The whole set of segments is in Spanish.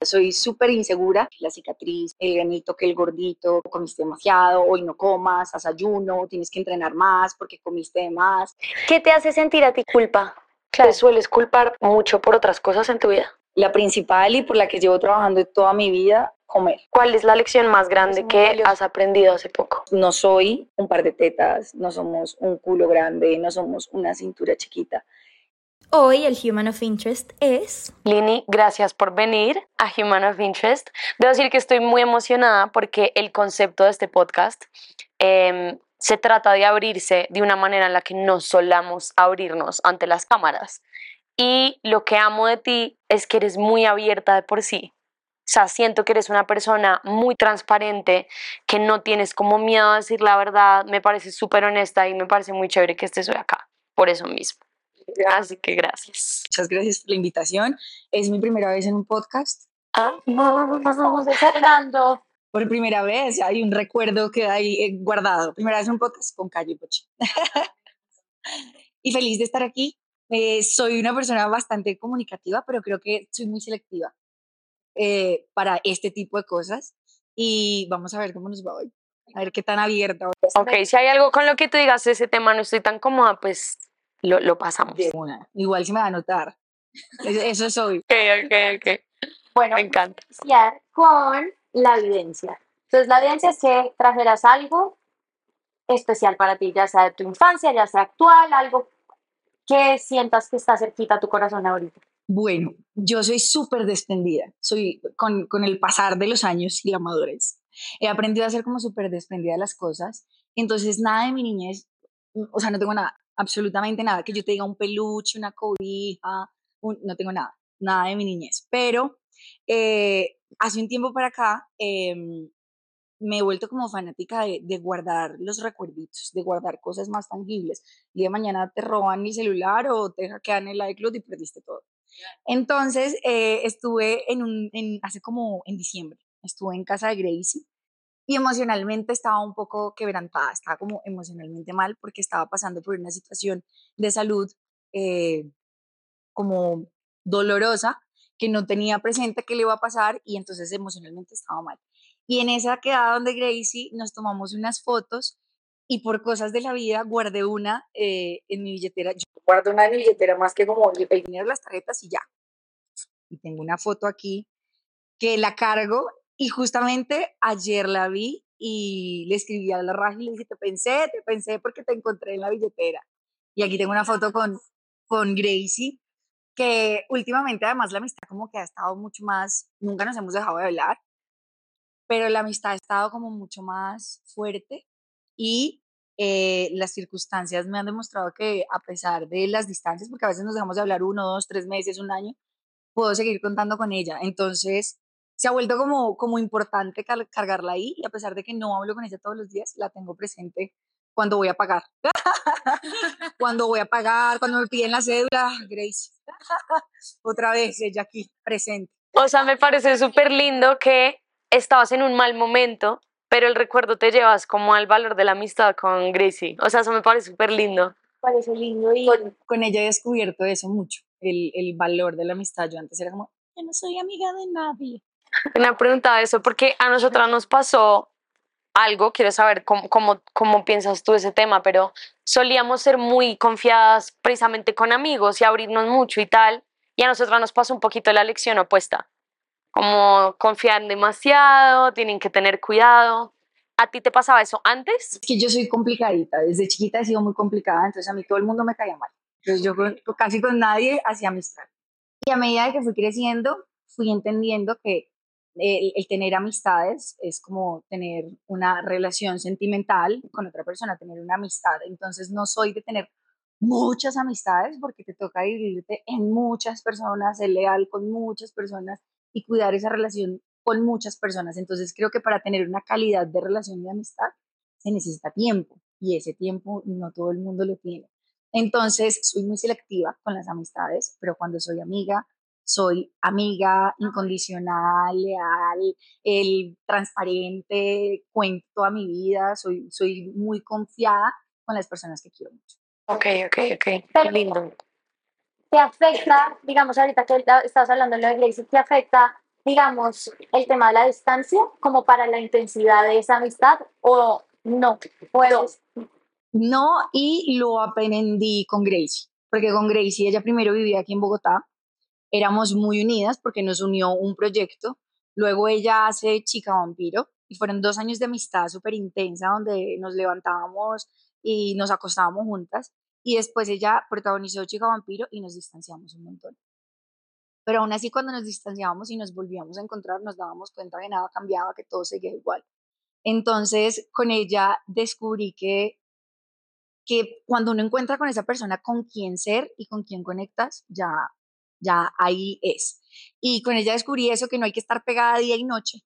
Soy súper insegura. La cicatriz, el granito, que el gordito, comiste demasiado, hoy no comas, haz ayuno, tienes que entrenar más porque comiste de más. ¿Qué te hace sentir a ti culpa? ¿Te sueles culpar mucho por otras cosas en tu vida? La principal y por la que llevo trabajando toda mi vida, comer. ¿Cuál es la lección más grande que has aprendido hace poco? No soy un par de tetas, no somos un culo grande, no somos una cintura chiquita. Hoy el Human of Interest es... Lini, gracias por venir a Human of Interest. Debo decir que estoy muy emocionada porque el concepto de este podcast em, se trata de abrirse de una manera en la que no solamos abrirnos ante las cámaras. Y lo que amo de ti es que eres muy abierta de por sí. O sea, siento que eres una persona muy transparente, que no tienes como miedo a decir la verdad, me parece súper honesta y me parece muy chévere que estés hoy acá, por eso mismo. Así que gracias. Muchas gracias por la invitación. Es mi primera vez en un podcast. Ah, estamos desarrollando. Por primera vez, hay un recuerdo que hay eh, guardado. Primera vez en un podcast con Calle Pochi. y feliz de estar aquí. Eh, soy una persona bastante comunicativa, pero creo que soy muy selectiva eh, para este tipo de cosas. Y vamos a ver cómo nos va hoy. A ver qué tan abierta. Ok, si hay algo con lo que tú digas, ese tema no estoy tan cómoda, pues lo, lo pasamos. Igual se me va a notar. Eso soy. ok, ok, ok. Bueno, me encanta. Ya, con la evidencia. Entonces, la evidencia es que trajeras algo especial para ti, ya sea de tu infancia, ya sea actual, algo que sientas que está cerquita a tu corazón ahorita. Bueno, yo soy súper desprendida. Soy con, con el pasar de los años y la madurez. He aprendido a ser como súper desprendida de las cosas. Entonces, nada de mi niñez, o sea, no tengo nada absolutamente nada, que yo te diga un peluche, una cobija, no tengo nada, nada de mi niñez. Pero eh, hace un tiempo para acá em, me he vuelto como fanática de, guardar los recuerditos, de guardar cosas más tangibles. Y de mañana te roban el celular o te hackean el iCloud y perdiste todo. Entonces, eh, estuve en un, en, hace como en diciembre, estuve en casa de Gracie y emocionalmente estaba un poco quebrantada, estaba como emocionalmente mal porque estaba pasando por una situación de salud eh, como dolorosa que no tenía presente qué le iba a pasar y entonces emocionalmente estaba mal. Y en esa quedada donde Gracie nos tomamos unas fotos y por cosas de la vida guardé una eh, en mi billetera. Yo guardo una en mi billetera más que como el dinero las tarjetas y ya. Y tengo una foto aquí que la cargo y justamente ayer la vi y le escribí a la Raja y le dije, te pensé, te pensé porque te encontré en la billetera. Y aquí tengo una foto con, con Gracie, que últimamente además la amistad como que ha estado mucho más, nunca nos hemos dejado de hablar, pero la amistad ha estado como mucho más fuerte y eh, las circunstancias me han demostrado que a pesar de las distancias, porque a veces nos dejamos de hablar uno, dos, tres meses, un año, puedo seguir contando con ella. Entonces, se ha vuelto como, como importante cargarla ahí y a pesar de que no hablo con ella todos los días, la tengo presente cuando voy a pagar. cuando voy a pagar, cuando me piden la cédula, Grace, otra vez ella aquí presente. O sea, me parece súper lindo que estabas en un mal momento, pero el recuerdo te llevas como al valor de la amistad con Gracie. O sea, eso me parece súper lindo. Parece lindo y... Con, ella he descubierto eso mucho, el, el valor de la amistad. Yo antes era como, yo no soy amiga de nadie. Una pregunta de eso, porque a nosotras nos pasó algo, quiero saber cómo, cómo, cómo, piensas tú ese tema, pero solíamos ser muy confiadas precisamente con amigos y abrirnos mucho y tal, y a nosotras nos pasó un poquito la lección opuesta, como confiar demasiado, tienen que tener cuidado. ¿A ti te pasaba eso antes? Es que yo soy complicadita, desde chiquita he sido muy complicada, entonces a mí todo el mundo me caía mal. Entonces yo casi con nadie hacía amistad. Y a medida que fui creciendo, fui entendiendo que el, tener amistades es como tener una relación sentimental con otra persona, tener una amistad. Entonces no soy de tener muchas amistades porque te toca dividirte en muchas personas, ser leal con muchas personas y cuidar esa relación con muchas personas. Entonces creo que para tener una calidad de relación y amistad se necesita tiempo y ese tiempo no todo el mundo lo tiene. Entonces soy muy selectiva con las amistades, pero cuando soy amiga soy amiga incondicional, leal, el transparente, cuento a mi vida, soy, soy muy confiada con las personas que quiero mucho. Ok, ok, ok, lindo. ¿Te afecta, digamos ahorita que estás hablando de lo de Gracie, te afecta digamos, el tema de la distancia como para la intensidad de esa amistad o no? Puedes. No, y lo aprendí con Gracie, porque con Gracie ella primero vivía aquí en Bogotá, éramos muy unidas porque nos unió un proyecto, luego ella hace Chica Vampiro y fueron dos años de amistad súper intensa donde nos levantábamos y nos acostábamos juntas y después ella protagonizó Chica Vampiro y nos distanciamos un montón. Pero aún así cuando nos distanciábamos y nos volvíamos a encontrar nos dábamos cuenta que nada cambiaba, que todo seguía igual. Entonces con ella descubrí que, que cuando uno encuentra con esa persona con quien ser y con quien conectas, ya, ya ahí es. Y con ella descubrí eso, que no hay que estar pegada día y noche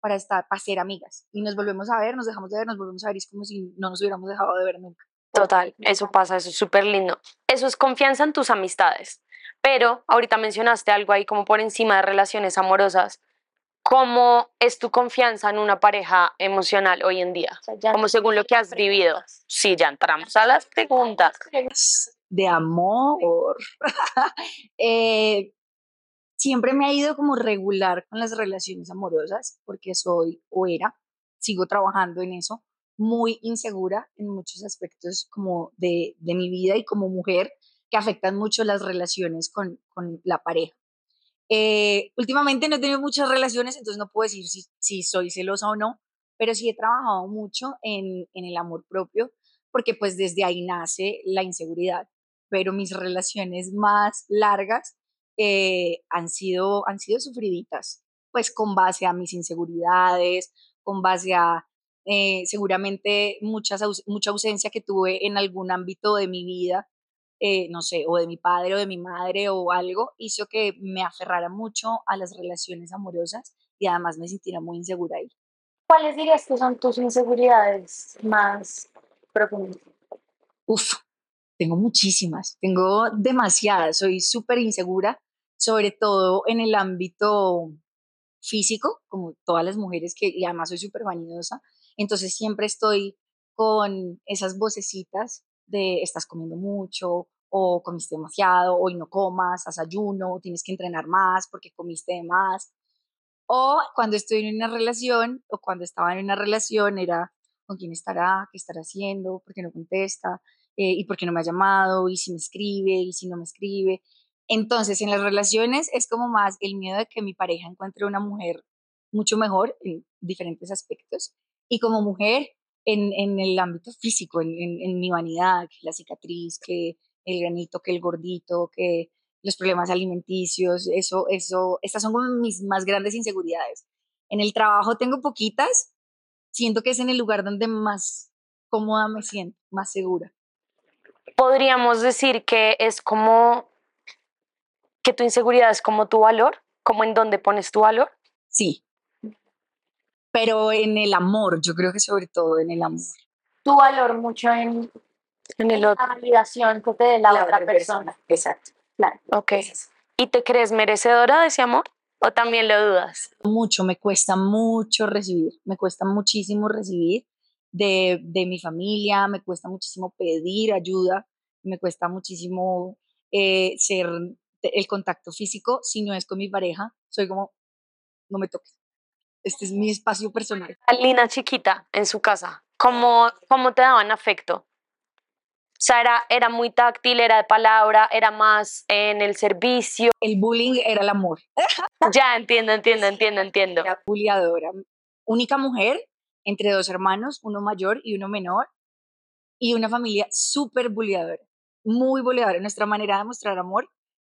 para, estar, para ser amigas. Y nos volvemos a ver, nos dejamos de ver, nos volvemos a ver y es como si no nos hubiéramos dejado de ver nunca. Total, eso pasa, eso es súper lindo. Eso es confianza en tus amistades. Pero ahorita mencionaste algo ahí como por encima de relaciones amorosas. ¿Cómo es tu confianza en una pareja emocional hoy en día? O sea, ya Como según lo que has vivido. Sí, ya entramos a las preguntas. De amor. Eh, siempre me ha ido como regular con las relaciones amorosas porque soy o era, sigo trabajando en eso, muy insegura en muchos aspectos como de, de mi vida y como mujer que afectan mucho las relaciones con, con la pareja. Eh, últimamente no he tenido muchas relaciones, entonces no puedo decir si, si soy celosa o no, pero sí he trabajado mucho en, en el amor propio porque pues desde ahí nace la inseguridad pero mis relaciones más largas eh, han, sido, han sido sufriditas, pues con base a mis inseguridades, con base a eh, seguramente muchas, mucha ausencia que tuve en algún ámbito de mi vida, eh, no sé, o de mi padre o de mi madre o algo, hizo que me aferrara mucho a las relaciones amorosas y además me sintiera muy insegura ahí. ¿Cuáles dirías que son tus inseguridades más profundas? Uf, tengo muchísimas, tengo demasiadas, soy súper insegura, sobre todo en el ámbito físico, como todas las mujeres que, y además soy súper vanidosa, entonces siempre estoy con esas vocecitas de estás comiendo mucho o comiste demasiado, hoy no comas, haz ayuno, tienes que entrenar más porque comiste de más. O cuando estoy en una relación o cuando estaba en una relación era con quién estará, qué estará haciendo, por qué no contesta, eh, y por qué no me ha llamado, y si me escribe, y si no me escribe. Entonces, en las relaciones es como más el miedo de que mi pareja encuentre una mujer mucho mejor en diferentes aspectos. Y como mujer, en, en el ámbito físico, en, en, en mi vanidad, que la cicatriz, que el granito, que el gordito, que los problemas alimenticios, eso, eso, estas son como mis más grandes inseguridades. En el trabajo tengo poquitas, siento que es en el lugar donde más cómoda me siento, más segura. Podríamos decir que es como que tu inseguridad es como tu valor, como en dónde pones tu valor. Sí. Pero en el amor, yo creo que sobre todo en el amor. Tu valor mucho en En el otro. la validación que te dé la, otra persona. Exacto. Claro. Ok. ¿Y te crees merecedora de ese amor? ¿O también lo dudas? Mucho, me cuesta mucho recibir, me cuesta muchísimo recibir de, de mi familia, me cuesta muchísimo pedir ayuda, me cuesta muchísimo eh, ser el contacto físico, si no es con mi pareja, soy como, no me toques, este es mi espacio personal. Lina chiquita en su casa, ¿cómo, cómo te daban afecto? O sea, era, era muy táctil, era de palabra, era más en el servicio. El bullying era el amor, Ya, entiendo, entiendo, entiendo, entiendo. era bulliadora, única mujer entre dos hermanos, uno mayor y uno menor, y una familia súper bulliadora, muy bulliadora. Nuestra manera de mostrar amor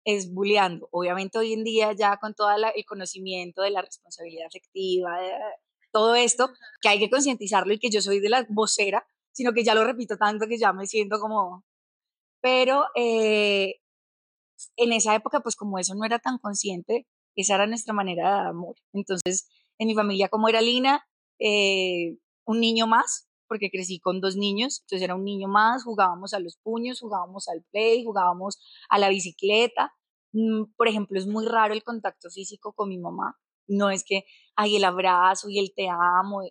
es bulleando. Obviamente hoy en día ya con todo el conocimiento de la responsabilidad afectiva, todo esto, que hay que concientizarlo y que yo soy de la vocera, sino que ya lo repito tanto que ya me siento como... Pero eh, en esa época, pues como eso no era tan consciente, esa era nuestra manera de amor. Entonces, en mi familia, como era Lina, eh, un niño más, porque crecí con dos niños, entonces era un niño más, jugábamos a los puños, jugábamos al play, jugábamos a la bicicleta. Mm, Por ejemplo, es muy raro el contacto físico con mi mamá. No es que hay el abrazo y el te amo.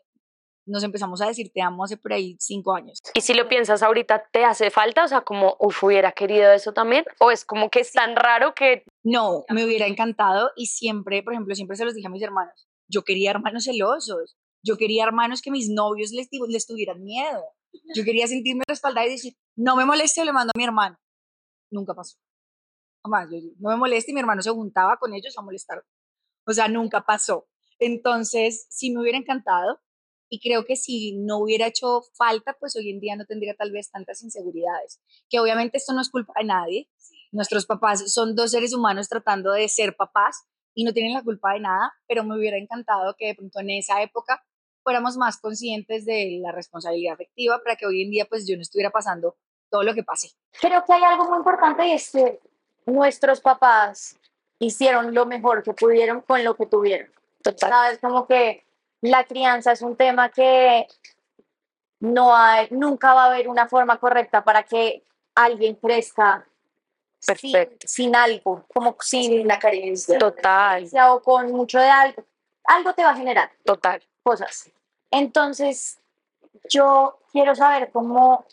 Nos empezamos a decir te amo hace por ahí cinco años. Y si lo piensas ahorita, ¿te hace falta? O sea, como, uff, hubiera querido eso también. O es como que es tan raro que No, me hubiera encantado y siempre, por ejemplo, siempre se los dije a mis hermanos, yo quería hermanos celosos, yo quería hermanos que mis novios les, les tuvieran miedo, yo quería sentirme respaldada y decir, no me moleste, le mando a mi hermano. Nunca pasó. Jamás, no me moleste y mi hermano se juntaba con ellos a molestar. O sea, nunca pasó. Entonces, sí me hubiera encantado y creo que si no hubiera hecho falta, pues hoy en día no tendría tal vez tantas inseguridades. Que obviamente esto no es culpa de nadie. Nuestros papás son dos seres humanos tratando de ser papás y no tienen la culpa de nada, pero me hubiera encantado que de pronto en esa época fuéramos más conscientes de la responsabilidad afectiva para que hoy en día pues yo no estuviera pasando todo lo que pase. Creo que hay algo muy importante y es que nuestros papás hicieron lo mejor que pudieron con lo que tuvieron. Total. Sabes, como que la crianza es un tema que no hay, nunca va a haber una forma correcta para que alguien crezca Perfecto. Sin, algo, como sin, la carencia. Total. O con mucho de algo. Algo te va a generar. Total. Cosas. Entonces, yo quiero saber cómo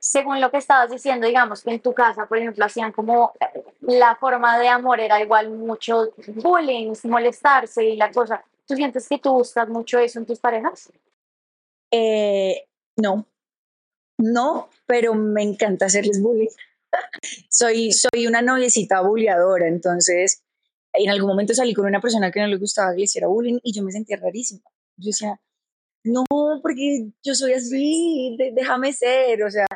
según lo que estabas diciendo, digamos que en tu casa, por ejemplo, hacían como la forma de amor era igual mucho bullying, molestarse y la cosa. ¿Tú sientes que tú buscas mucho eso en tus parejas? Eh, no, no, pero me encanta hacerles bullying. soy, soy una noviecita bulleadora, entonces en algún momento salí con una persona que no le gustaba que le hiciera bullying y yo me sentía rarísima. Yo decía, no, porque yo soy así, déjame ser, o sea,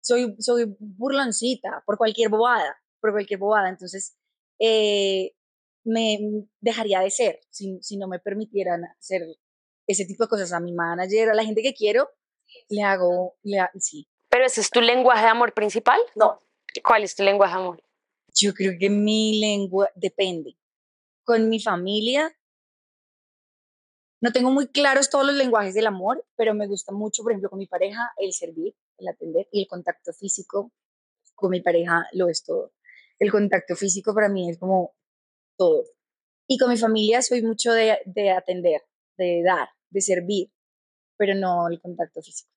soy, soy burloncita por cualquier bobada, por cualquier bobada. Entonces, eh, me dejaría de ser si, si, no me permitieran hacer ese tipo de cosas a mi manager, a la gente que quiero, le hago, le, sí. ¿Pero ese es tu lenguaje de amor principal? No. ¿Cuál es tu lenguaje de amor? Yo creo que mi lengua depende. Con mi familia, no tengo muy claros todos los lenguajes del amor, pero me gusta mucho, por ejemplo, con mi pareja, el servir el atender y el contacto físico con mi pareja lo es todo. El contacto físico para mí es como todo. Y con mi familia soy mucho de, de atender, de dar, de servir, pero no el contacto físico.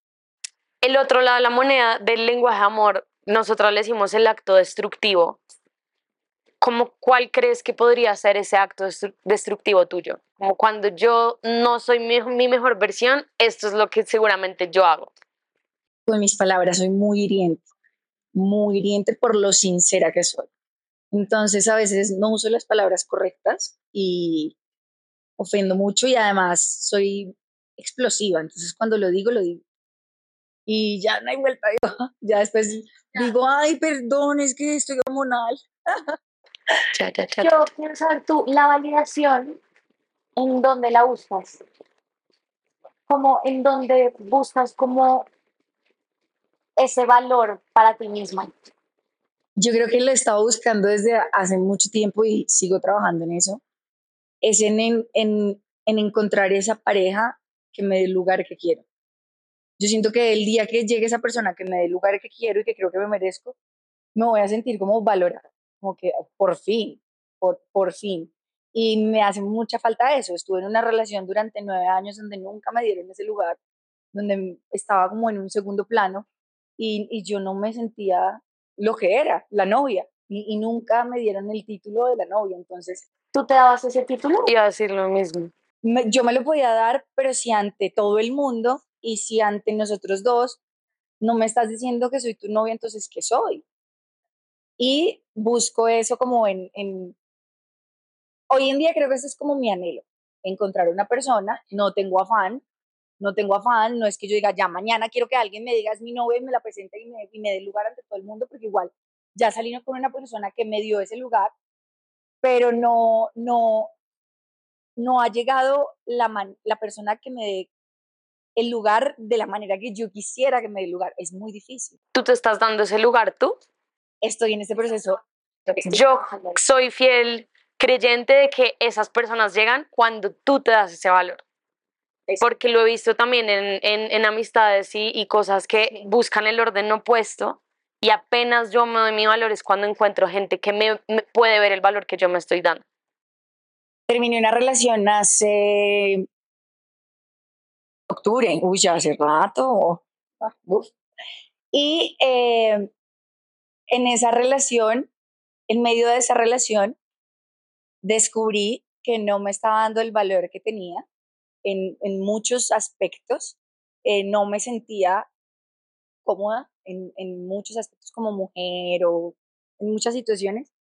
El otro lado de la moneda del lenguaje amor, nosotros le decimos el acto destructivo. ¿Cómo, ¿Cuál crees que podría ser ese acto destructivo tuyo? Como cuando yo no soy mi, mi mejor versión, esto es lo que seguramente yo hago con mis palabras, soy muy hiriente, muy hiriente por lo sincera que soy. Entonces a veces no uso las palabras correctas y ofendo mucho y además soy explosiva. Entonces cuando lo digo, lo digo. Y ya no hay vuelta. Ya después digo, ay, perdón, es que estoy hormonal. Yo quiero saber tú, la validación, ¿en dónde la buscas? Como en dónde buscas como ese valor para ti misma? Yo creo que lo he estado buscando desde hace mucho tiempo y sigo trabajando en eso. Es en, en, en, encontrar esa pareja que me dé el lugar que quiero. Yo siento que el día que llegue esa persona que me dé el lugar que quiero y que creo que me merezco, me voy a sentir como valorada, como que por fin, por, por fin. Y me hace mucha falta eso. Estuve en una relación durante nueve años donde nunca me dieron ese lugar, donde estaba como en un segundo plano y, yo no me sentía lo que era, la novia, y, nunca me dieron el título de la novia, entonces... ¿Tú te dabas ese título? Iba a decir lo mismo. yo me lo podía dar, pero si ante todo el mundo y si ante nosotros dos no me estás diciendo que soy tu novia, entonces ¿qué soy? Y busco eso como en, en... Hoy en día creo que ese es como mi anhelo, encontrar una persona, no tengo afán, no tengo afán, no es que yo diga, ya mañana quiero que alguien me diga es mi novia y me la presente y me, y me dé lugar ante todo el mundo, porque igual ya salí con una persona que me dio ese lugar, pero no, no, no ha llegado la, la persona que me dé el lugar de la manera que yo quisiera que me dé el lugar. Es muy difícil. ¿Tú te estás dando ese lugar tú? Estoy en ese proceso. Yo soy fiel creyente de que esas personas llegan cuando tú te das ese valor. Porque lo he visto también en, en, amistades y, y, cosas que buscan el orden opuesto y apenas yo me doy mi valor es cuando encuentro gente que me, puede ver el valor que yo me estoy dando. Terminé una relación hace octubre, uy, ya hace rato. Ah, y eh, en esa relación en medio de esa relación descubrí que no me estaba dando el valor que tenía en, muchos aspectos. Eh, no me sentía cómoda en, muchos aspectos como mujer o en muchas situaciones.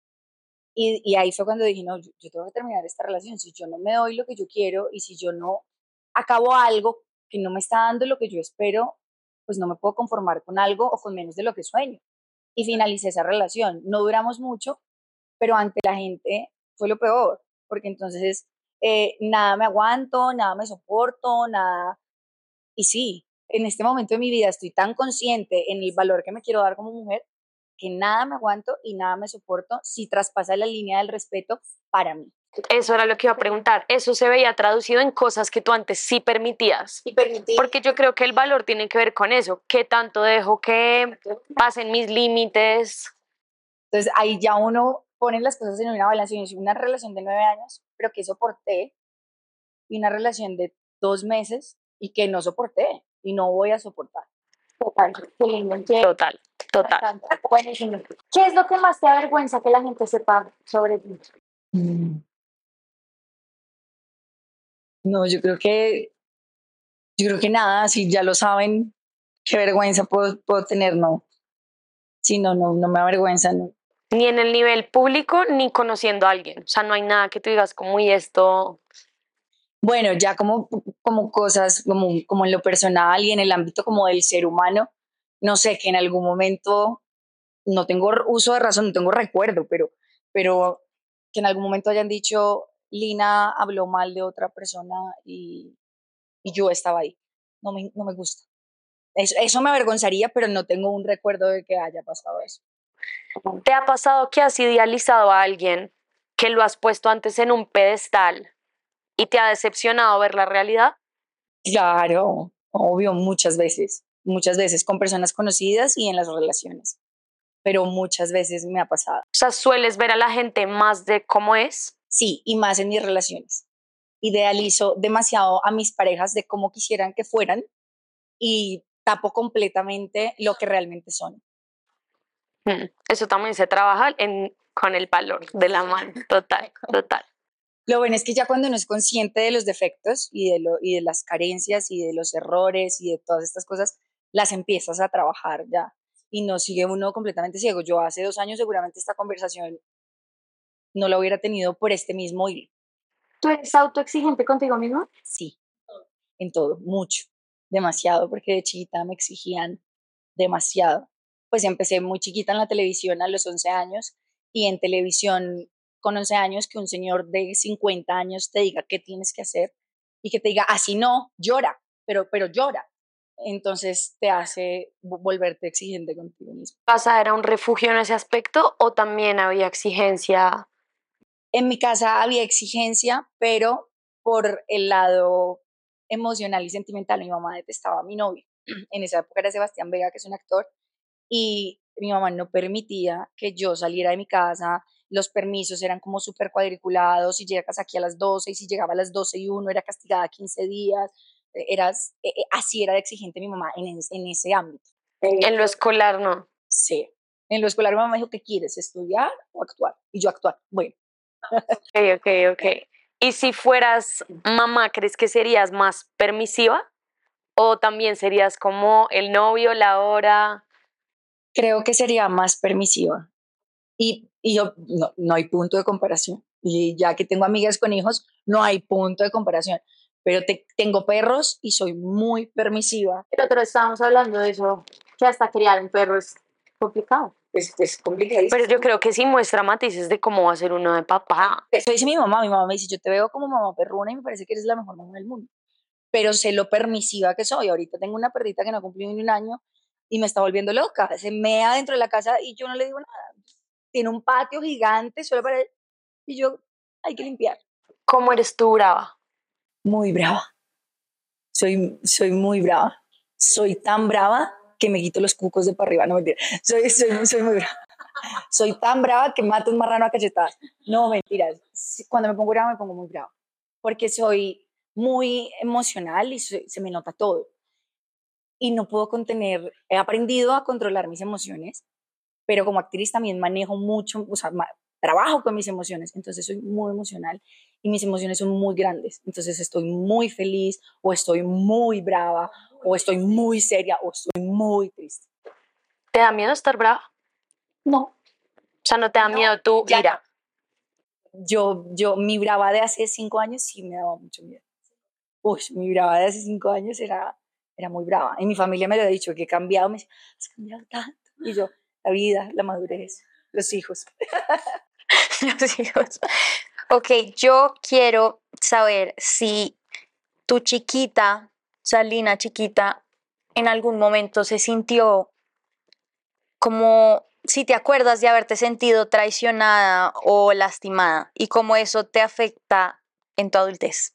Y, y ahí fue cuando dije, no, yo, tengo que terminar esta relación. Si yo no me doy lo que yo quiero y si yo no acabo algo que no me está dando lo que yo espero, pues no me puedo conformar con algo o con menos de lo que sueño. Y finalicé esa relación. No duramos mucho, pero ante la gente fue lo peor, porque entonces eh, nada me aguanto, nada me soporto, nada. Y sí, en este momento de mi vida estoy tan consciente en el valor que me quiero dar como mujer que nada me aguanto y nada me soporto si traspasa la línea del respeto para mí. Eso era lo que iba a preguntar. Eso se veía traducido en cosas que tú antes sí permitías. Y permití. Porque yo creo que el valor tiene que ver con eso. ¿Qué tanto dejo que pasen mis límites? Entonces ahí ya uno pone las cosas en una balanza. Una relación de nueve años, pero que soporté. Y una relación de dos meses y que no soporté y no voy a soportar. Total, qué lindo. Qué Total, total. Buenísimo. ¿Qué es lo que más te avergüenza que la gente sepa sobre ti? Mm. No, yo creo que, yo creo que nada, si ya lo saben, qué vergüenza puedo, puedo tener, no. Si no, no, no me avergüenza, no. Ni en el nivel público, ni conociendo a alguien. O sea, no hay nada que tú digas como, y esto... Bueno, ya como, como cosas, como, como en lo personal y en el ámbito como del ser humano, no sé, que en algún momento, no tengo uso de razón, no tengo recuerdo, pero, pero que en algún momento hayan dicho, Lina habló mal de otra persona y, y yo estaba ahí. No me, no me gusta. Eso, eso, me avergonzaría, pero no tengo un recuerdo de que haya pasado eso. ¿Te ha pasado que has idealizado a alguien que lo has puesto antes en un pedestal y te ha decepcionado ver la realidad? Claro, obvio, muchas veces, muchas veces con personas conocidas y en las relaciones, pero muchas veces me ha pasado. O sea, sueles ver a la gente más de cómo es. Sí, y más en mis relaciones. Idealizo demasiado a mis parejas de cómo quisieran que fueran y tapo completamente lo que realmente son. Eso también se trabaja en, con el valor de la mano, total, total. Lo bueno es que ya cuando uno es consciente de los defectos y de, lo, y de las carencias y de los errores y de todas estas cosas, las empiezas a trabajar ya y no sigue uno completamente ciego. Yo hace dos años seguramente esta conversación no la hubiera tenido por este mismo hilo. ¿Tú eres autoexigente contigo mismo? Sí, en todo, mucho, demasiado, porque de chiquita me exigían demasiado. Pues empecé muy chiquita en la televisión a los 11 años y en televisión con 11 años que un señor de 50 años te diga qué tienes que hacer y que te diga, así no, llora, pero, pero llora. Entonces te hace volverte exigente contigo mismo. ¿Casa era un refugio en ese aspecto o también había exigencia? En mi casa había exigencia, pero por el lado emocional y sentimental, mi mamá detestaba a mi novio. En esa época era Sebastián Vega, que es un actor, y mi mamá no permitía que yo saliera de mi casa, los permisos eran como súper cuadriculados, si llegas aquí a las 12 y si llegaba a las 12 y uno era castigada 15 días, eras, eh, así era de exigente mi mamá en, en ese ámbito. En lo escolar no. Sí, en lo escolar mi mamá dijo, ¿qué quieres? ¿Estudiar o actuar? Y yo actuar, bueno. Ok, ok, ok. ¿Y si fueras mamá, crees que serías más permisiva? ¿O también serías como el novio, la hora? Creo que sería más permisiva. Y, y yo, no, no hay punto de comparación. Y ya que tengo amigas con hijos, no hay punto de comparación. Pero te, tengo perros y soy muy permisiva. El otro estábamos hablando de eso, que hasta criar un perro es complicado. Es, es complicado. Pero yo creo que sí muestra matices de cómo va a ser uno de papá. Eso dice mi mamá. Mi mamá me dice, yo te veo como mamá perruna y me parece que eres la mejor mamá del mundo. Pero sé lo permisiva que soy. Ahorita tengo una perrita que no cumplió ni un año y me está volviendo loca. Se mea dentro de la casa y yo no le digo nada. Tiene un patio gigante solo para él y yo hay que limpiar. ¿Cómo eres tú brava? Muy brava. Soy, soy muy brava. Soy tan brava que me quito los cucos de para arriba. No mentira. Soy, soy, soy muy brava. Soy tan brava que mato un marrano a cachetadas. No, mentiras. Cuando me pongo brava, me pongo muy brava. Porque soy muy emocional y soy, se me nota todo. Y no puedo contener, he aprendido a controlar mis emociones, pero como actriz también manejo mucho, o sea, trabajo con mis emociones, entonces soy muy emocional y mis emociones son muy grandes, entonces estoy muy feliz o estoy muy brava o estoy muy seria o estoy muy triste. ¿Te da miedo estar brava? No. O sea, ¿no te da No, miedo tu ira? Yo, yo, mi brava de hace cinco años sí me daba mucho miedo. Uy, mi brava de hace cinco años era, era muy brava. Y mi familia me lo ha dicho, que he cambiado, me dice, has cambiado tanto. Y yo, la vida, la madurez, los hijos. Los hijos. Ok, yo quiero saber si tu chiquita, Salina chiquita, en algún momento se sintió como si te acuerdas de haberte sentido traicionada o lastimada y cómo eso te afecta en tu adultez.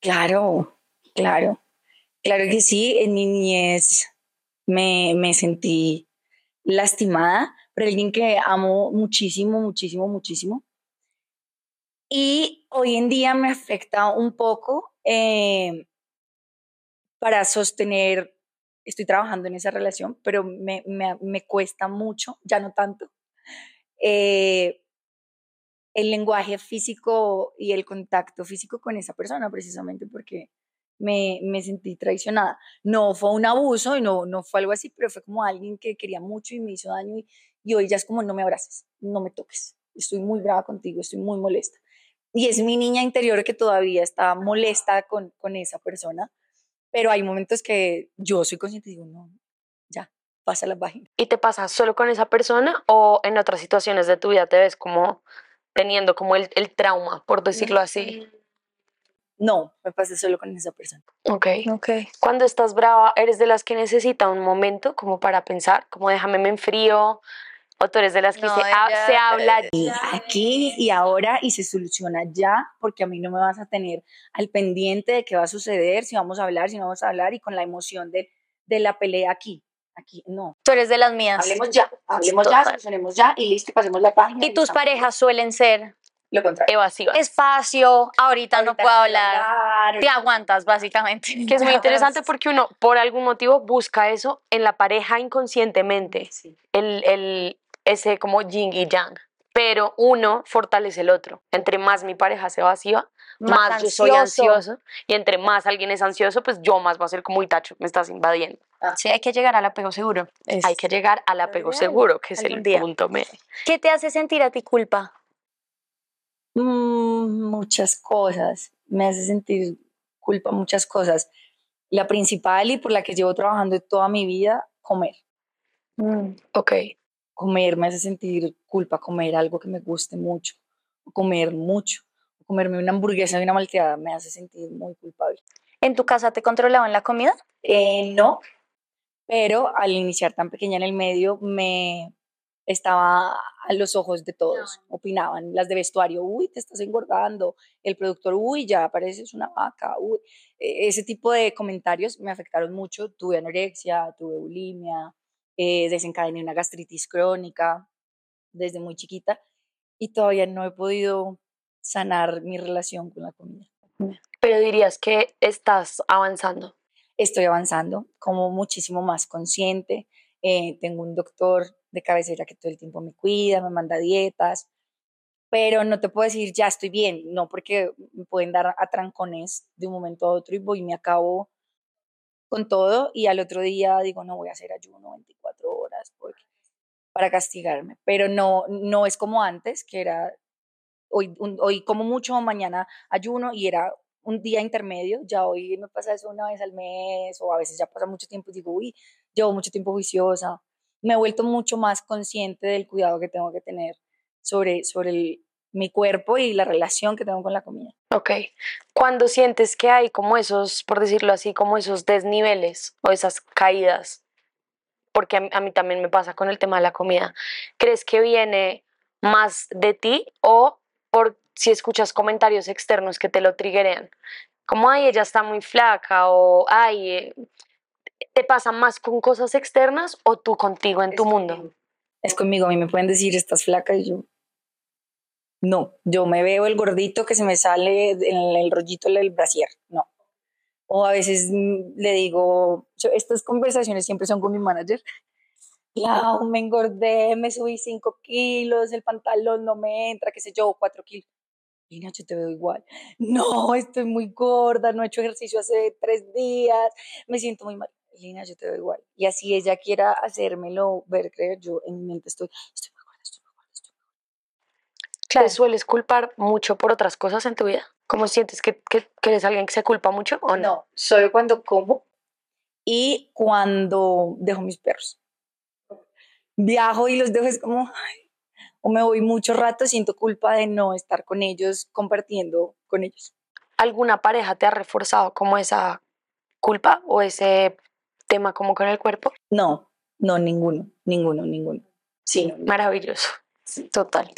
Claro, claro. Claro que sí, en niñez me, me sentí lastimada por alguien que amo muchísimo, muchísimo, muchísimo. Y hoy en día me afecta un poco eh, para sostener, estoy trabajando en esa relación, pero me, me, me cuesta mucho, ya no tanto, eh, el lenguaje físico y el contacto físico con esa persona, precisamente porque me, me sentí traicionada. No fue un abuso y no, no fue algo así, pero fue como alguien que quería mucho y me hizo daño y, y hoy ya es como no me abraces, no me toques, estoy muy brava contigo, estoy muy molesta. Y es mi niña interior que todavía está molesta con, con esa persona, pero hay momentos que yo soy consciente y digo, no, ya, pasa la página. ¿Y te pasa solo con esa persona o en otras situaciones de tu vida te ves como teniendo como el, el trauma, por decirlo así? No, me pasa solo con esa persona. Ok. Ok. Cuando estás brava, ¿eres de las que necesita un momento como para pensar? Como déjame me enfrío. ¿O tú eres de las que No, se, ha- ella- se habla? Y aquí y ahora y se soluciona ya, porque a mí no me vas a tener al pendiente de qué va a suceder, si vamos a hablar, si no vamos a hablar y con la emoción de, de la pelea aquí. Aquí, no. Tú eres de las mías. Hablemos ya, hablemos ya, solucionemos ya y listo, pasemos la página. Y tus estamos. parejas suelen ser Lo contrario. Evasiva. espacio, ahorita, no puedo hablar. hablar, Te aguantas, básicamente. que es muy interesante porque uno, por algún motivo, busca eso en la pareja inconscientemente. Sí. El, el, ese como yin y yang. Pero uno fortalece el otro. Entre más mi pareja se evasiva, más, yo soy ansioso. Y entre más alguien es ansioso, pues yo más va a ser como, uy, tacho, me estás invadiendo. Sí, hay que llegar al apego seguro. Es- Hay que llegar al apego real, seguro, que es el día. punto medio. ¿Qué te hace sentir a ti culpa? Mm, muchas cosas. Me hace sentir culpa muchas cosas. La principal y por la que llevo trabajando toda mi vida, comer. Ok. Comer me hace sentir culpa, comer algo que me guste mucho, o comer mucho, o comerme una hamburguesa y una malteada me hace sentir muy culpable. ¿En tu casa te controlaban la comida? Eh, no, pero al iniciar tan pequeña en el medio me estaba a los ojos de todos, opinaban, las de vestuario, uy, te estás engordando, el productor, uy, ya pareces una vaca, uy, E- ese tipo de comentarios me afectaron mucho, tuve anorexia, tuve bulimia, eh, desencadené una gastritis crónica desde muy chiquita y todavía no he podido sanar mi relación con la comida. Pero dirías que estás avanzando. estoy avanzando, como muchísimo más consciente. eh, tengo un doctor de cabecera que todo el tiempo me cuida, me manda dietas, pero no te puedo decir ya estoy bien, no porque me pueden dar atrancones de un momento a otro y voy y me acabo con todo y al otro día digo no voy a hacer ayuno 24 horas porque, para castigarme, pero no, no es como antes, que era hoy, hoy como mucho, mañana ayuno y era un día intermedio, ya hoy me pasa eso una vez al mes o a veces ya pasa mucho tiempo y digo, uy, llevo mucho tiempo juiciosa. Me he vuelto mucho más consciente del cuidado que tengo que tener sobre, sobre mi cuerpo y la relación que tengo con la comida. Ok. Cuando sientes que hay como esos, por decirlo así, como esos desniveles o esas caídas, porque a, mí- a mí también me pasa con el tema de la comida, ¿crees que viene más de ti o por si escuchas comentarios externos que te lo triggerean? Como, ay, ella está muy flaca o, ay, eh, ¿te pasa más con cosas externas o tú contigo en tu mundo? Es conmigo, a mí me pueden decir, estás flaca y yo, no, yo me veo el gordito que se me sale en el rollito del brasier, no. O a veces mm, le digo, estas conversaciones siempre son con mi manager, Clau, me engordé, me subí 5 kilos, el pantalón no me entra, qué sé yo, 4 kilos. Lina, yo te veo igual. No, estoy muy gorda, no he hecho ejercicio hace tres días, me siento muy mal. Lina, yo te veo igual. Y así ella quiera hacérmelo ver, creer, yo en mi mente estoy muy gorda, estoy muy gorda, estoy muy gorda. ¿Te sueles culpar mucho por otras cosas en tu vida? ¿Cómo sientes que, que, que eres alguien que se culpa mucho o no? No, solo cuando como y cuando dejo mis perros. Viajo y los dejo, es como, ay, o me voy mucho rato, siento culpa de no estar con ellos, compartiendo con ellos. ¿Alguna pareja te ha reforzado como esa culpa o ese tema como con el cuerpo? No, no, ninguno, ninguno, ninguno. Sí, Maravilloso. Total.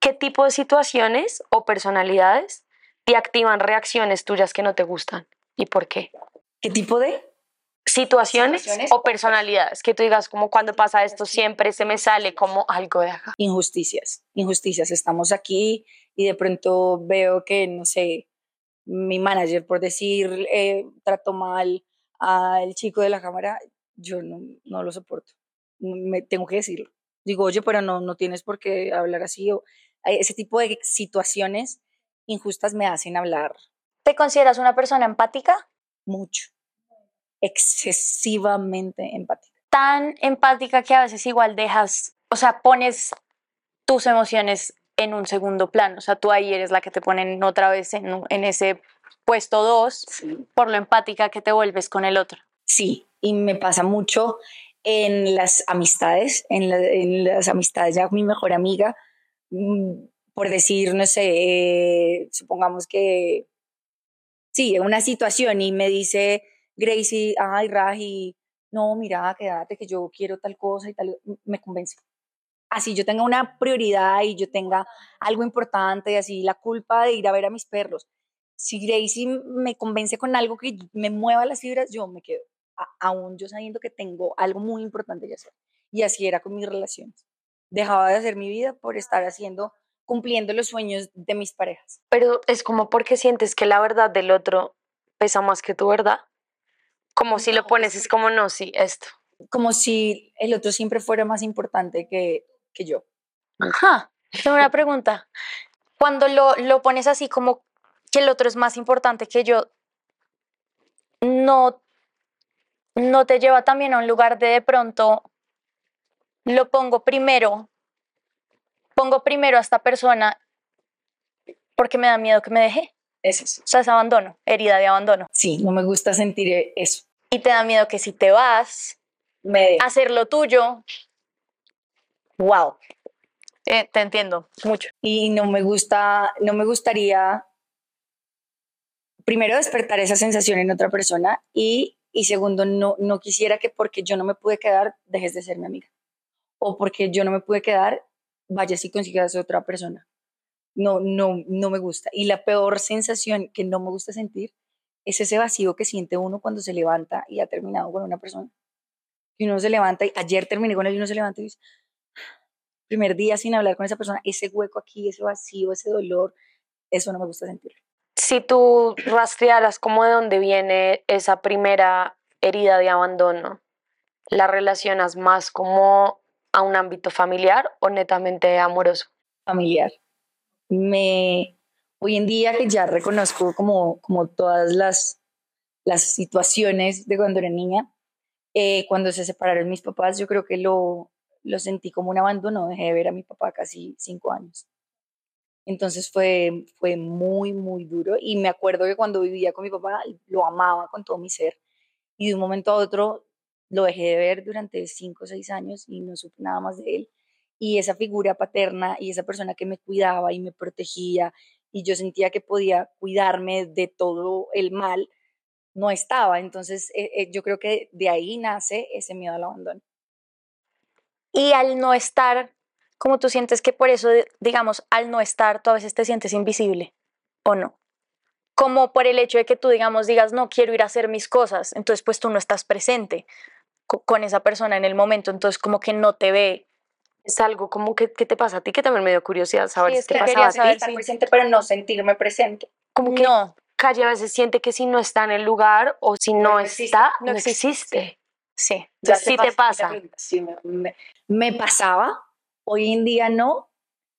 ¿Qué tipo de situaciones o personalidades te activan reacciones tuyas que no te gustan? ¿Y por qué? ¿Qué tipo de? Situaciones, Situaciones o personalidades que tú digas como cuando pasa esto siempre se me sale como algo de acá. Injusticias, injusticias. Estamos aquí y de pronto veo que, no sé, mi manager, por decir, eh, trató mal al chico de la cámara, yo no, no lo soporto. Me, tengo que decirlo. Digo, oye, pero no, no tienes por qué hablar así. O, ese tipo de situaciones injustas me hacen hablar ¿Te consideras una persona empática? mucho, excesivamente empática. Tan empática que a veces igual dejas, o sea, pones tus emociones en un segundo plano. O sea, tú ahí eres la que te ponen otra vez en, ese puesto dos por lo empática que te vuelves con el otro. Sí, y me pasa mucho en las amistades, en, la- en las amistades ya mi mejor amiga, por decir, no sé, eh, supongamos que, sí, una situación y me dice Gracie, ay, Raji, no, mira, quédate que yo quiero tal cosa y tal, me convence. Así yo tenga una prioridad y yo tenga algo importante y así la culpa de ir a ver a mis perros. Si Gracie me convence con algo que me mueva las fibras, yo me quedo a- aún yo sabiendo que tengo algo muy importante que hacer. Y así era con mis relaciones. Dejaba de hacer mi vida por estar haciendo, cumpliendo los sueños de mis parejas. Pero es como porque sientes que la verdad del otro pesa más que tu verdad. Como si lo pones, es es como no, sí, esto. Como si el otro siempre fuera más importante que, que yo. Ajá. Tengo una pregunta. Cuando lo, lo pones así como que el otro es más importante que yo, no, no te lleva también a un lugar de de pronto lo pongo primero, pongo primero a esta persona porque me da miedo que me deje. Es eso. O sea, es abandono, herida de abandono. Sí, no me gusta sentir eso. Y te da miedo que si te vas Me a hacer lo tuyo, wow. Eh, te entiendo mucho. y no me gusta, no me gustaría primero despertar esa sensación en otra persona y, y segundo, no, no quisiera que porque yo no me pude quedar, dejes de ser mi amiga. O porque yo no me pude quedar, vayas y consigas otra persona. No, no, no me gusta. Y la peor sensación que no me gusta sentir es ese vacío que siente uno cuando se levanta y ha terminado con una persona. Y uno se levanta, y ayer terminé con él y uno se levanta y dice, primer día sin hablar con esa persona, ese hueco aquí, ese vacío, ese dolor, eso no me gusta sentir. Si tú rastrearas como de dónde viene esa primera herida de abandono, ¿la relacionas más como a un ámbito familiar o netamente amoroso? familiar. Me, hoy en día que ya reconozco como, como todas las, las situaciones de cuando era niña, eh, cuando se separaron mis papás, yo creo que lo, lo sentí como un abandono, dejé de ver a mi papá casi cinco años. Entonces fue, fue muy, muy duro y me acuerdo que cuando vivía con mi papá lo amaba con todo mi ser y de un momento a otro lo dejé de ver durante cinco o seis años y no supe nada más de él y esa figura paterna y esa persona que me cuidaba y me protegía y yo sentía que podía cuidarme de todo el mal, no estaba. Entonces eh, eh, yo creo que de ahí nace ese miedo al abandono. Y al no estar, como tú sientes que por eso, digamos, al no estar, tú a veces te sientes invisible, ¿o no? Como por el hecho de que tú, digamos, digas, no, quiero ir a hacer mis cosas, entonces pues tú no estás presente con esa persona en el momento, entonces como que no te ve. Es algo como que, ¿qué te pasa a ti? Que también me dio curiosidad saber Sí, es te que pasaba quería a ti. estar presente, pero no sentirme presente. Como que No, Calle a veces siente que si no está en el lugar o si no, no existe, está, no no existe, existe. Sí. Entonces, sí te pasa. Sí, me, me- me pasaba, hoy en día no,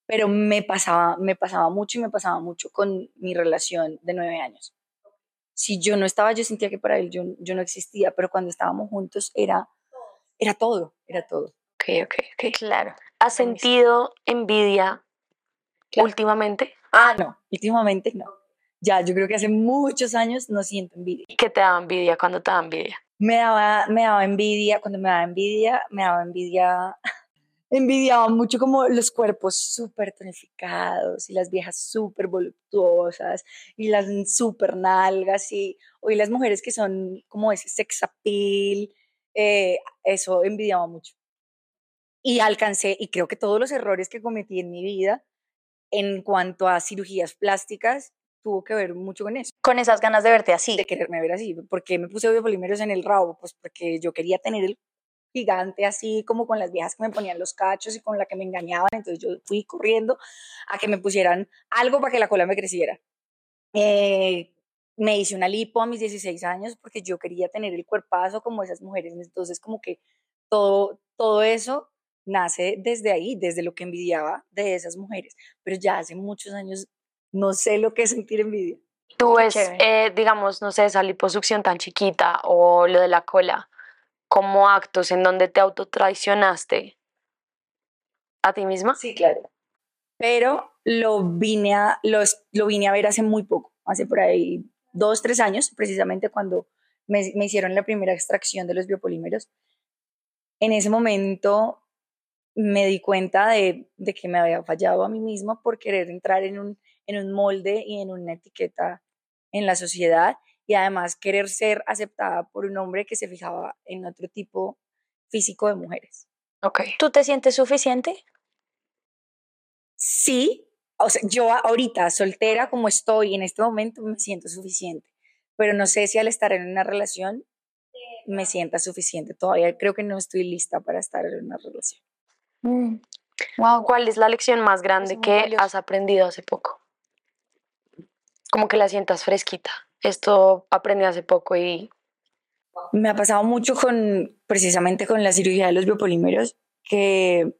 pero me pasaba, me pasaba mucho y me pasaba mucho con mi relación de nueve años. Si yo no estaba, yo sentía que para él yo, yo no existía, pero cuando estábamos juntos era, era todo, era todo. Ok, ok, ok. Claro. ¿Has sentido envidia Claro. últimamente? Ah, no, últimamente no. Ya, yo creo que hace muchos años no siento envidia. ¿Y qué te da envidia cuando te da envidia? Me daba, me daba envidia, cuando me daba envidia, me daba envidia, envidiaba mucho como los cuerpos súper tonificados y las viejas súper voluptuosas y las súper nalgas y hoy las mujeres que son como ese sex appeal, eh, eso envidiaba mucho. Y alcancé, y creo que todos los errores que cometí en mi vida en cuanto a cirugías plásticas tuvo que ver mucho con eso Con esas ganas de verte así. de quererme ver así. ¿Por qué me puse biopolímeros en el rabo? Pues porque yo quería tener el gigante así como con las viejas que me ponían los cachos y con la que me engañaban. Entonces yo fui corriendo a que me pusieran algo para que la cola me creciera. Eh, me hice una lipo a mis 16 años porque yo quería tener el cuerpazo como esas mujeres. Entonces como que todo, todo eso nace desde ahí, desde lo que envidiaba de esas mujeres. Pero ya hace muchos años no sé lo que es sentir envidia. Tú chévere. eh, digamos, no sé, esa liposucción tan chiquita o lo de la cola como actos en donde te autotraicionaste a ti misma. Sí, claro. Pero lo vine a, lo, es- lo vine a ver hace muy poco, hace por ahí dos, tres años, precisamente cuando me, me hicieron la primera extracción de los biopolímeros. En ese momento me di cuenta de, de que me había fallado a mí misma por querer entrar en un, en un molde y en una etiqueta en la sociedad y además querer ser aceptada por un hombre que se fijaba en otro tipo físico de mujeres. Ok. ¿Tú te sientes suficiente? sí, o sea, yo a- ahorita soltera como estoy en este momento me siento suficiente, pero no sé si al estar en una relación me sienta suficiente. Todavía creo que no estoy lista para estar en una relación. Wow. ¿Cuál es la lección más grande que valioso. has aprendido hace poco? Como que la sientas fresquita. Esto aprendí hace poco y Me ha pasado mucho con, precisamente con la cirugía de los biopolímeros, que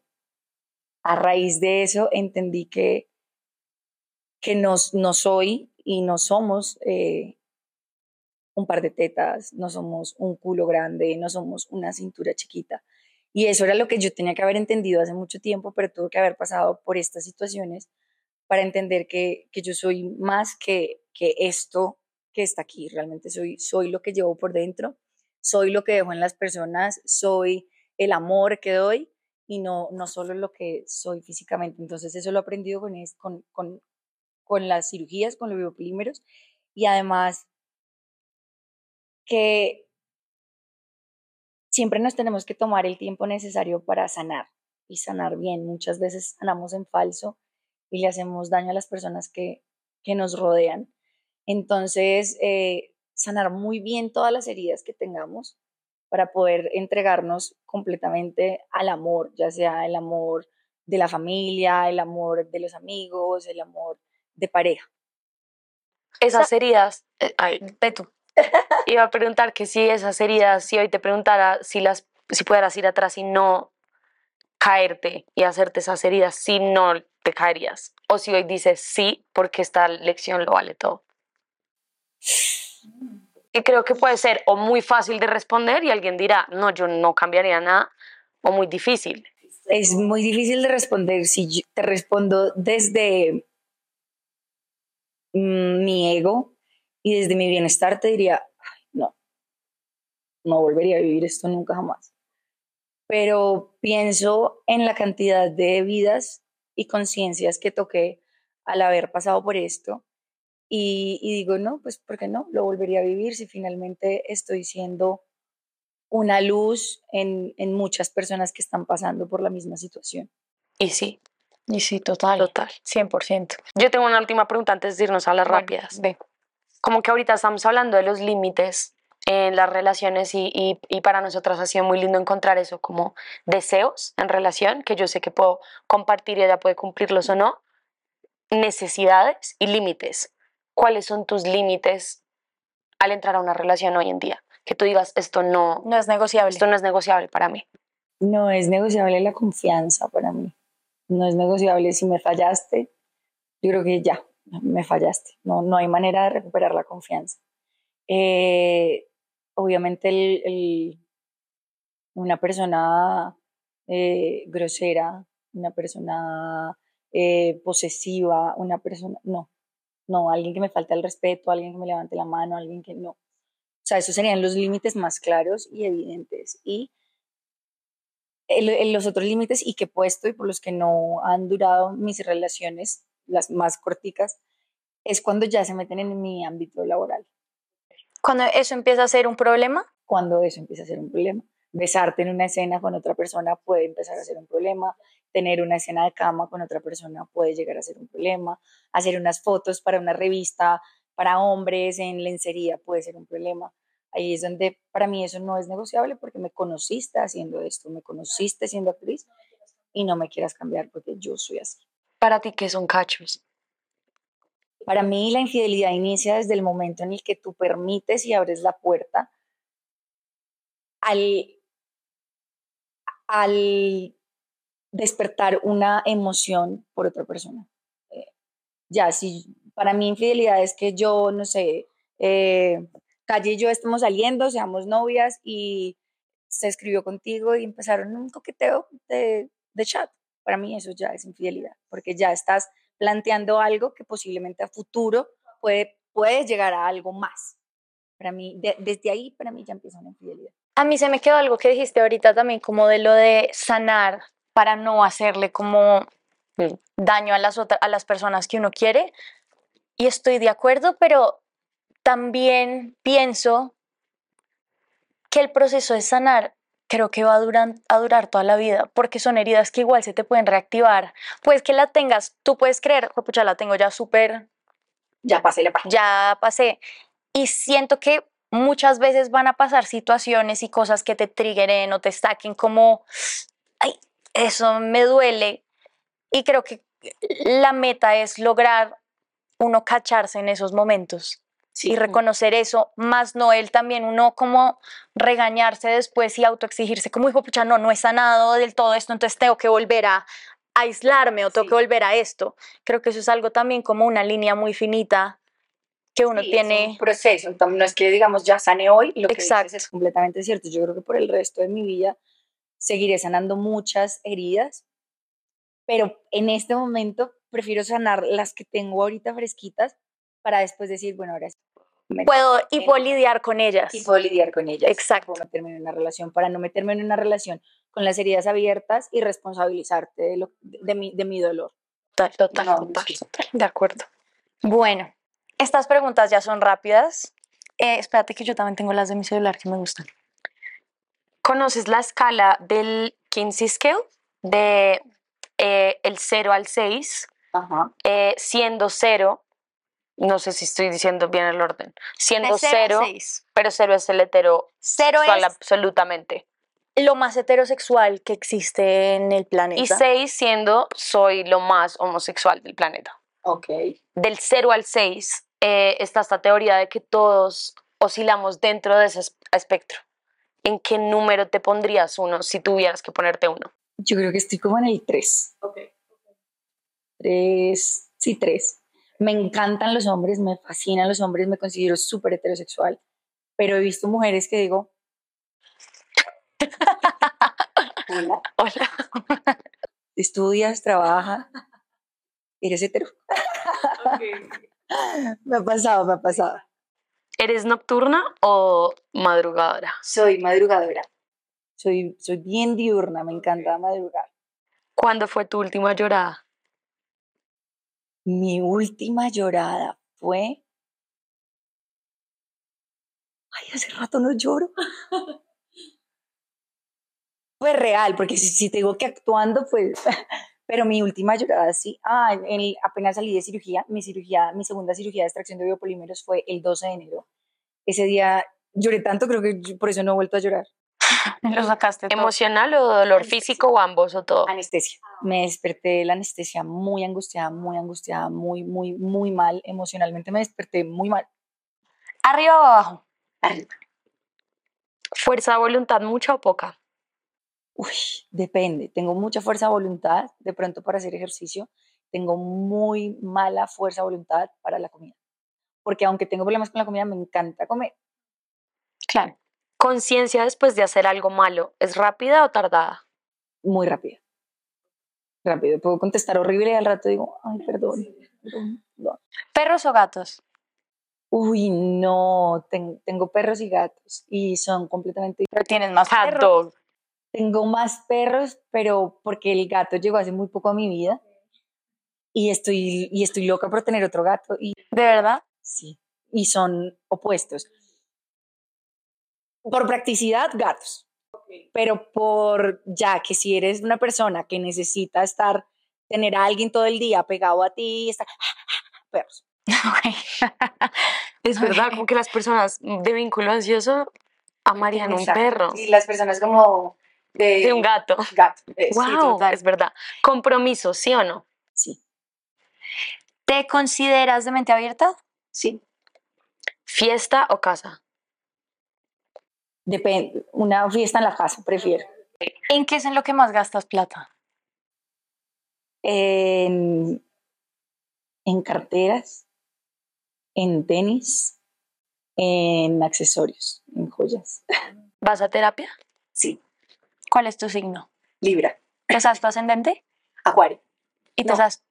a raíz de eso entendí que, que no, no soy y no somos eh, un par de tetas, no somos un culo grande, no somos una cintura chiquita. Y eso era lo que yo tenía que haber entendido hace mucho tiempo, pero tuve que haber pasado por estas situaciones para entender que, que yo soy más que, que esto que está aquí. Realmente soy, soy lo que llevo por dentro, soy lo que dejo en las personas, soy el amor que doy y no, no solo lo que soy físicamente. Entonces eso lo he aprendido con, es- con, con, con las cirugías, con los biopolímeros y además que siempre nos tenemos que tomar el tiempo necesario para sanar y sanar bien. Muchas veces sanamos en falso y le hacemos daño a las personas que, que nos rodean. Entonces, eh, sanar muy bien todas las heridas que tengamos para poder entregarnos completamente al amor, ya sea el amor de la familia, el amor de los amigos, el amor de pareja. esas heridas, eh, ay, Ve tú. iba a preguntar que si esas heridas, si hoy te preguntara si las, si pudieras ir atrás y no caerte y hacerte esas heridas, si no te caerías. O si hoy dices sí, porque esta lección lo vale todo. Y creo que puede ser o muy fácil de responder y alguien dirá, no, yo no cambiaría nada, o muy difícil. Es muy difícil de responder. Si yo te respondo desde mm, mi ego y desde mi bienestar, te diría, "Ay, no, no volvería a vivir esto nunca jamás. Pero pienso en la cantidad de vidas y conciencias que toqué al haber pasado por esto y, y digo, no, pues, ¿por qué no? Lo volvería a vivir si finalmente estoy siendo una luz en, en muchas personas que están pasando por la misma situación. Y sí, Y sí, total. total. 100%. Yo tengo una última pregunta antes de irnos a las Bueno, rápidas. Ve. como que ahorita estamos hablando de los límites en las relaciones y, y, y para nosotras ha sido muy lindo encontrar eso como deseos en relación, que yo sé que puedo compartir y ella puede cumplirlos o no, necesidades y límites. ¿Cuáles son tus límites al entrar a una relación hoy en día? que tú digas, esto no, No es negociable. esto no es negociable para mí. No es negociable la confianza para mí. No es negociable si me fallaste. Yo creo que ya, me fallaste. No, no hay manera de recuperar la confianza. Eh, obviamente el, el- una persona eh, grosera, una persona eh, posesiva, una persona, no, no, alguien que me falte el respeto, alguien que me levante la mano, alguien que no. O sea, esos serían los límites más claros y evidentes. Y el- el- los otros límites y que he puesto y por los que no han durado mis relaciones, las más corticas, es cuando ya se meten en mi ámbito laboral, Cuando eso empieza a ser un problema, cuando eso empieza a ser un problema. Besarte en una escena con otra persona puede empezar a ser un problema, tener una escena de cama con otra persona puede llegar a ser un problema, hacer unas fotos para una revista para hombres en lencería puede ser un problema. Ahí es donde para mí eso no es negociable porque me conociste haciendo esto, me conociste siendo actriz y no me quieras cambiar porque yo soy así. Para ti, ¿qué son cachos? Para mí la infidelidad inicia desde el momento en el que tú permites y abres la puerta al, al despertar una emoción por otra persona. Eh, ya, si para mí infidelidad es que yo, no sé, eh, Calle y yo estamos saliendo, seamos novias y se escribió contigo y empezaron un coqueteo de, de chat. Para mí eso ya es infidelidad, porque ya estás planteando algo que posiblemente a futuro puede, puede llegar a algo más. Para mí, de- desde ahí, para mí ya empieza una infidelidad. a mí se me quedó algo que dijiste ahorita también, como de lo de sanar para no hacerle como daño a las, otras a las personas que uno quiere. Y estoy de acuerdo, pero también pienso que el proceso de sanar creo que va a durar, a durar toda la vida, porque son heridas que igual se te pueden reactivar. Pues que la tengas, tú puedes creer, pucha, la tengo ya súper Ya pasé la página. ya pasé. Y siento que muchas veces van a pasar situaciones y cosas que te triggeren o te saquen como, ay, eso me duele. Y creo que la meta es lograr uno cacharse en esos momentos y reconocer eso, más no él también, uno como regañarse después y autoexigirse, como hijo, pucha, no, no he sanado del todo esto, entonces tengo que volver a aislarme o tengo Sí. que volver a esto. Creo que eso es algo también como una línea muy finita que uno Sí, es tiene. un proceso, no es que digamos ya sané hoy, lo que dices Exacto. es completamente cierto. Yo creo que por el resto de mi vida seguiré sanando muchas heridas, pero en este momento prefiero sanar las que tengo ahorita fresquitas para después decir, bueno, ahora sí Puedo y puedo lidiar con ellas. y puedo lidiar con ellas. Exacto. Puedo meterme en una relación para no meterme en una relación con las heridas abiertas y responsabilizarte de, lo, de, de mi, de mi dolor. Total, total, No, total, sí. total, De acuerdo. Bueno, estas preguntas ya son rápidas. Eh, espérate que yo también tengo las de mi celular que me gustan. ¿Conoces la escala del Kinsey Scale? De eh, el 0 al 6, Ajá. eh, siendo 0, no sé si estoy diciendo bien el orden, siendo De cero a 0, seis. pero 0 es el hetero Cero es absolutamente. lo más heterosexual que existe en el planeta. Y 6 siendo soy lo más homosexual del planeta. Ok. Del 0 al 6 eh, está esta teoría de que todos oscilamos dentro de ese es- espectro. ¿En qué número te pondrías uno si tuvieras que ponerte uno? Yo creo que estoy como en el 3. 3, sí, 3. Me encantan los hombres, me fascinan los hombres, me considero súper heterosexual, pero he visto mujeres que digo, hola, Hola. estudias, trabajas, eres hetero. me ha pasado, me ha pasado. ¿Eres nocturna o madrugadora? Soy madrugadora. Soy, soy bien diurna, me encanta madrugar. ¿Cuándo fue tu última llorada? Mi última llorada fue. Ay, hace rato no lloro. Fue real, porque si, si te digo que actuando, pues. Pero mi última llorada sí. Ah, en el- apenas salí de cirugía. Mi cirugía, mi segunda cirugía de extracción de biopolímeros fue el 12 de enero. Ese día lloré tanto, creo que yo- por eso no he vuelto a llorar. Lo sacaste todo. ¿Emocional o dolor Anestesia. físico o ambos o todo? Anestesia. Me desperté de la anestesia muy angustiada, muy angustiada, muy, muy, muy mal. Emocionalmente me desperté muy mal. ¿Arriba o abajo? ¿Fuerza de voluntad mucha o poca? Uy, depende. Tengo mucha fuerza de voluntad de pronto para hacer ejercicio. Tengo muy mala fuerza de voluntad para la comida. Porque aunque tengo problemas con la comida, me encanta comer. Claro. ¿Conciencia después de hacer algo malo es rápida o tardada? Muy rápida. Rápido. Puedo contestar horrible y al rato digo, ay, perdón. perdón, perdón". ¿Perros o gatos? Uy, no. ten- tengo perros y gatos y son completamente Pero tienes más Cat perros. dog. Tengo más perros, pero porque el gato llegó hace muy poco a mi vida y estoy, y estoy loca por tener otro gato y ¿De verdad? sí, y son opuestos. Por practicidad, gatos, pero por ya que si eres una persona que necesita estar, tener a alguien todo el día pegado a ti, estar, perros. Es verdad, como que las personas de vínculo ansioso amarían un Exacto. perro. Y las personas como de, De un gato. Wow, total. es verdad. Compromiso, ¿sí o no? Sí, ¿Te consideras de mente abierta? sí. ¿Fiesta o casa? Depende. Una fiesta en la casa, prefiero. ¿En qué es en lo que más gastas plata? en, en carteras, en tenis, en accesorios, en joyas. ¿Vas a terapia? ¿Cuál es tu signo? Libra, ¿Te sabes tu ascendente? Acuario. ¿Y te No. sabes?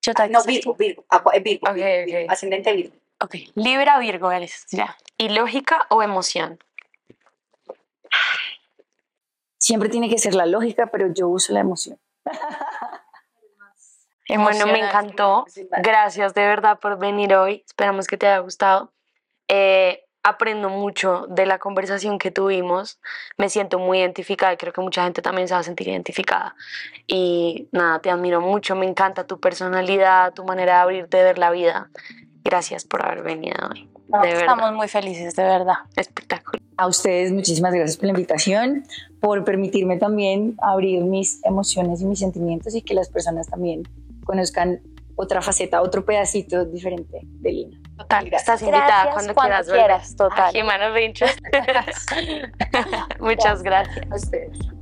Yo Ah, no, Virgo, Virgo, Acua- eh, Virgo, Ok, Virgo, ok. Virgo, ascendente Virgo. Ok. Libra, Virgo eres. Ya. ¿Y lógica o emoción? Siempre tiene que ser la lógica, pero yo uso la emoción. Bueno, me encantó. Gracias de verdad por venir hoy. Esperamos que te haya gustado. Eh, aprendo mucho de la conversación que tuvimos. Me siento muy identificada y creo que mucha gente también se va a sentir identificada. Y nada, te admiro mucho. Me encanta tu personalidad, tu manera de abrirte, de ver la vida. Gracias por haber venido hoy. No, de verdad. estamos muy felices, de verdad. Espectacular. A ustedes muchísimas gracias por la invitación, por permitirme también abrir mis emociones y mis sentimientos y que las personas también conozcan otra faceta, otro pedacito diferente de Lina. Total, estás invitada cuando, cuando quieras. quieras, total. Jimena. Muchas gracias. A ustedes.